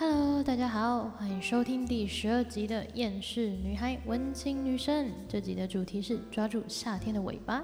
Hello，大家好，欢迎收听第十二集的《厌世女孩文青女生》。这集的主题是抓住夏天的尾巴。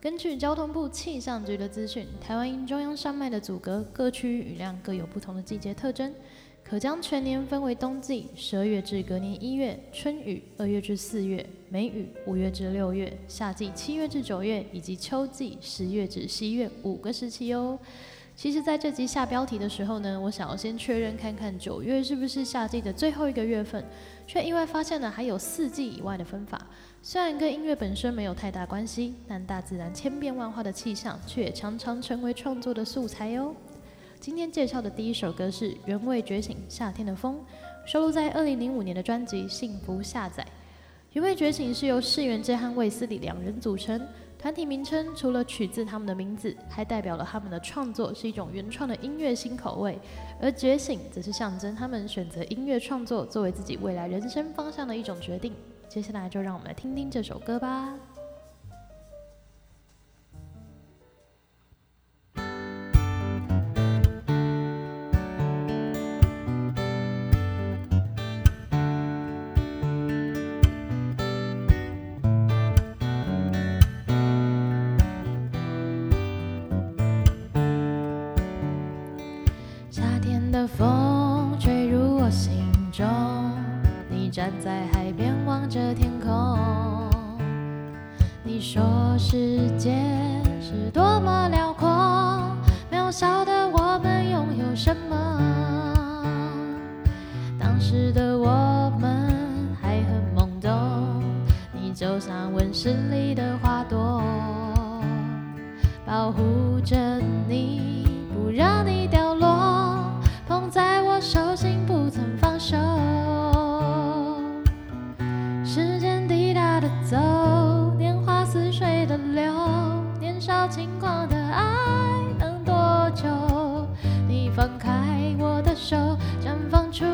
根据交通部气象局的资讯，台湾因中央山脉的阻隔，各区雨量各有不同的季节特征，可将全年分为冬季（十二月至隔年一月）、春雨（二月至四月）、梅雨（五月至六月）、夏季（七月至九月）以及秋季（十月至十一月）五个时期哦。其实，在这集下标题的时候呢，我想要先确认看看九月是不是夏季的最后一个月份，却意外发现了还有四季以外的分法。虽然跟音乐本身没有太大关系，但大自然千变万化的气象，却也常常成为创作的素材哦。今天介绍的第一首歌是《原味觉醒》，夏天的风，收录在二零零五年的专辑《幸福下载》。《原味觉醒》是由世元之和卫斯理两人组成。团体名称除了取自他们的名字，还代表了他们的创作是一种原创的音乐新口味，而觉醒则是象征他们选择音乐创作作为自己未来人生方向的一种决定。接下来就让我们来听听这首歌吧。站在海边望着天空，你说世界是多么辽阔，渺小的我们拥有什么？当时的我们还很懵懂，你就像温室里的花朵，保护着你，不让你掉走，年华似水的流，年少轻狂的爱能多久？你放开我的手，绽放出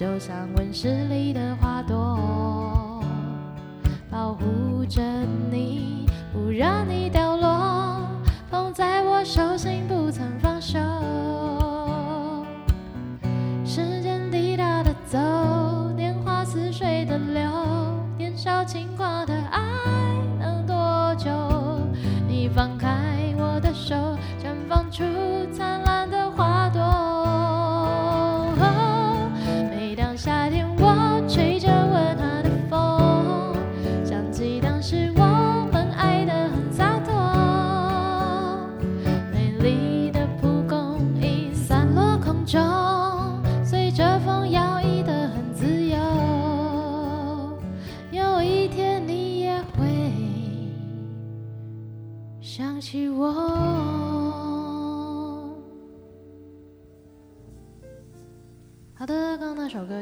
就像温室里的花朵保护着你不让你凋落捧在我手心不曾放手。时间滴答的走年华似水的流年少轻狂的爱能多久？你放开我的手绽放出灿烂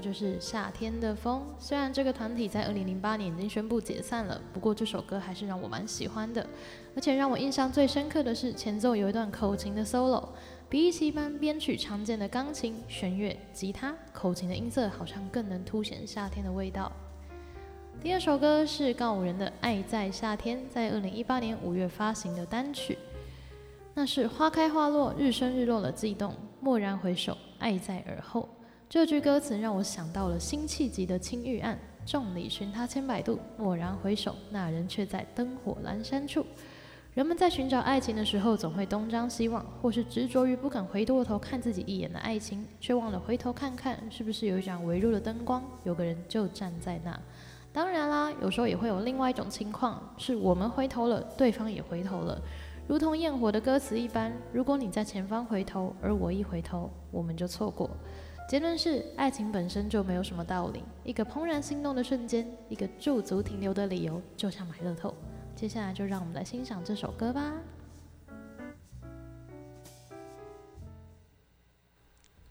就是夏天的风。虽然这个团体在二零零八年已经宣布解散了，不过这首歌还是让我蛮喜欢的。而且让我印象最深刻的是前奏有一段口琴的 solo，比起一般编曲常见的钢琴、弦乐、吉他，口琴的音色好像更能凸显夏天的味道。第二首歌是告五人的《爱在夏天》，在二零一八年五月发行的单曲，那是花开花落，日升日落了悸动，蓦然回首，爱在耳后。这句歌词让我想到了辛弃疾的《青玉案》：“众里寻他千百度，蓦然回首，那人却在灯火阑珊处。”人们在寻找爱情的时候，总会东张西望，或是执着于不敢回过头看自己一眼的爱情，却忘了回头看看，是不是有一盏微弱的灯光，有个人就站在那。当然啦，有时候也会有另外一种情况，是我们回头了，对方也回头了，如同焰火的歌词一般。如果你在前方回头，而我一回头，我们就错过。结论是，爱情本身就没有什么道理。一个怦然心动的瞬间，一个驻足停留的理由，就像买乐透。接下来就让我们来欣赏这首歌吧。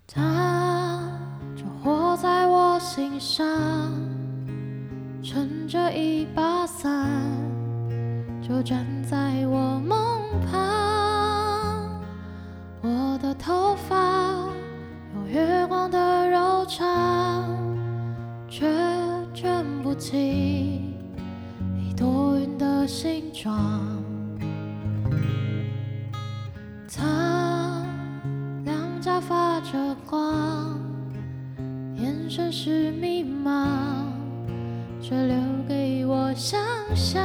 他就活在我心上，撑着一把伞，就站在我梦旁。我的头发。起一朵云的形状。他两颊发着光，眼神是迷茫，却留给我想象。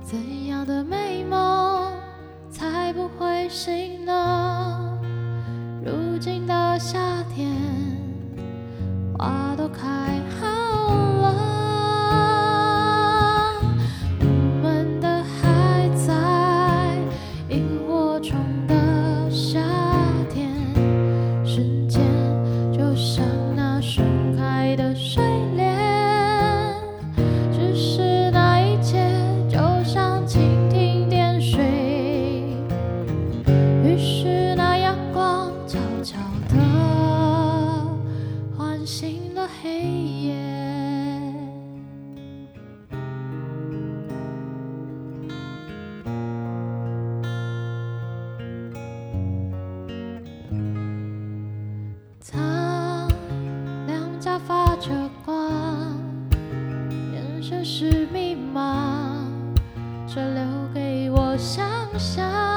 怎样的美梦才不会醒呢？如今的夏天，花都开想。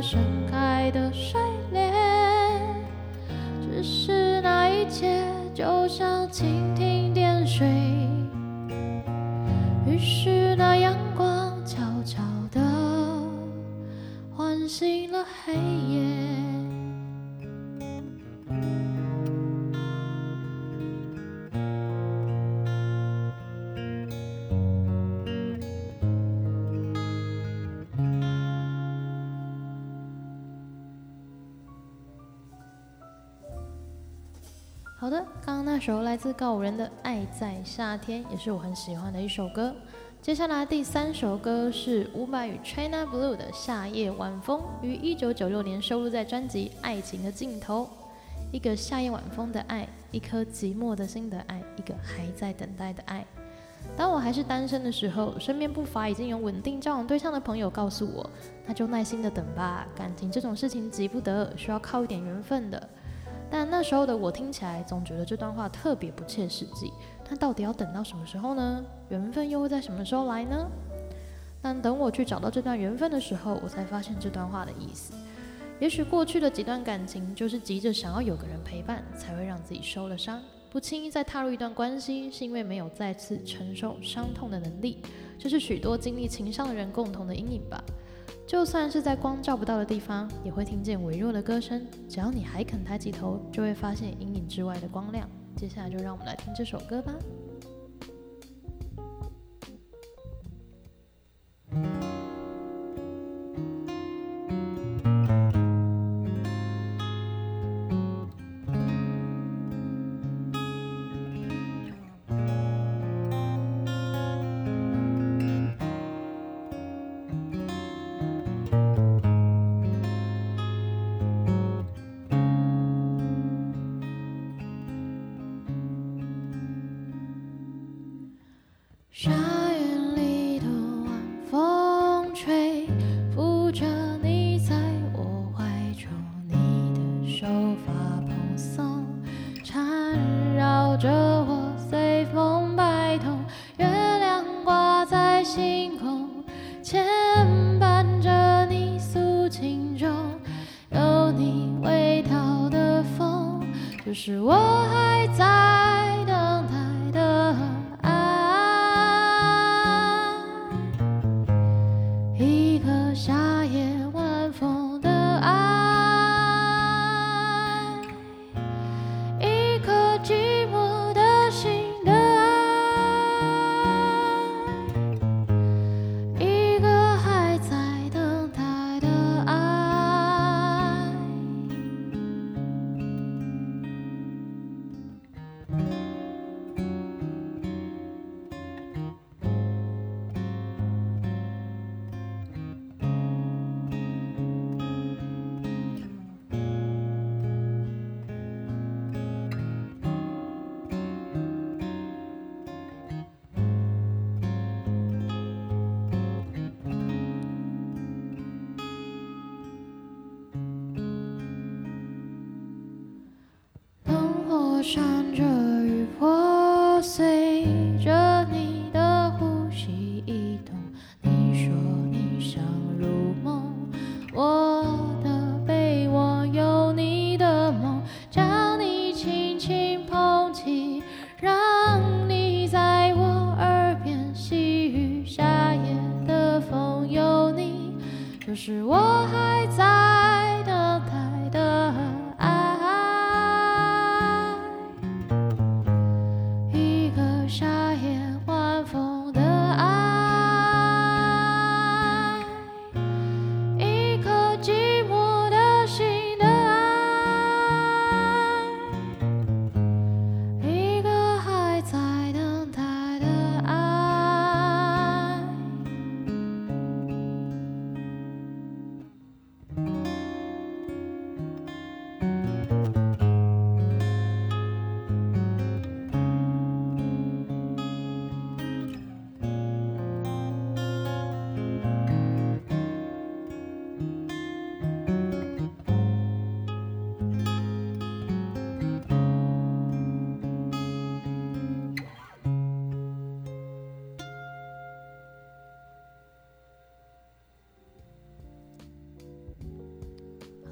盛开的睡莲只是那一切就像蜻蜓点水于是那阳光悄悄的唤醒了黑夜。好的，刚刚那首来自告五人的《爱在夏天》也是我很喜欢的一首歌。接下来第三首歌是伍佰与 China Blue 的《夏夜晚风》，于一九九六年收录在专辑《爱情的尽头》。一个夏夜晚风的爱，一颗寂寞的心的爱，一个还在等待的爱。当我还是单身的时候，身边不乏已经有稳定交往对象的朋友告诉我，那就耐心的等吧，感情这种事情急不得，需要靠一点缘分的。但那时候的我听起来总觉得这段话特别不切实际。那到底要等到什么时候呢？缘分又会在什么时候来呢？但等我去找到这段缘分的时候，我才发现这段话的意思。也许过去的几段感情就是急着想要有个人陪伴，才会让自己受了伤，不轻易再踏入一段关系，是因为没有再次承受伤痛的能力。这是许多经历情伤的人共同的阴影吧。就算是在光照不到的地方，也会听见微弱的歌声。只要你还肯抬起头，就会发现阴影之外的光亮。接下来就让我们来听这首歌吧。Shine.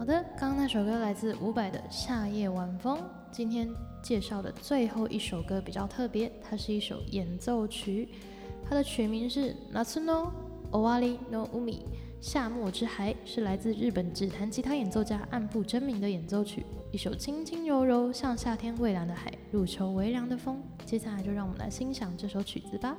好的，刚刚那首歌来自伍佰的《夏夜晚风》。今天介绍的最后一首歌比较特别，它是一首演奏曲，它的曲名是《Nasuno Owari no Umi》夏末之海，是来自日本指弹吉他演奏家岸部真明的演奏曲，一首轻轻柔柔像夏天蔚蓝的海，入秋微凉的风。接下来就让我们来欣赏这首曲子吧。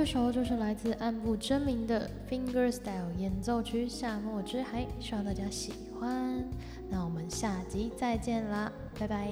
这首就是来自暗部真名的 Fingerstyle 演奏曲《夏末之海》，希望大家喜欢。那我们下集再见啦，拜拜。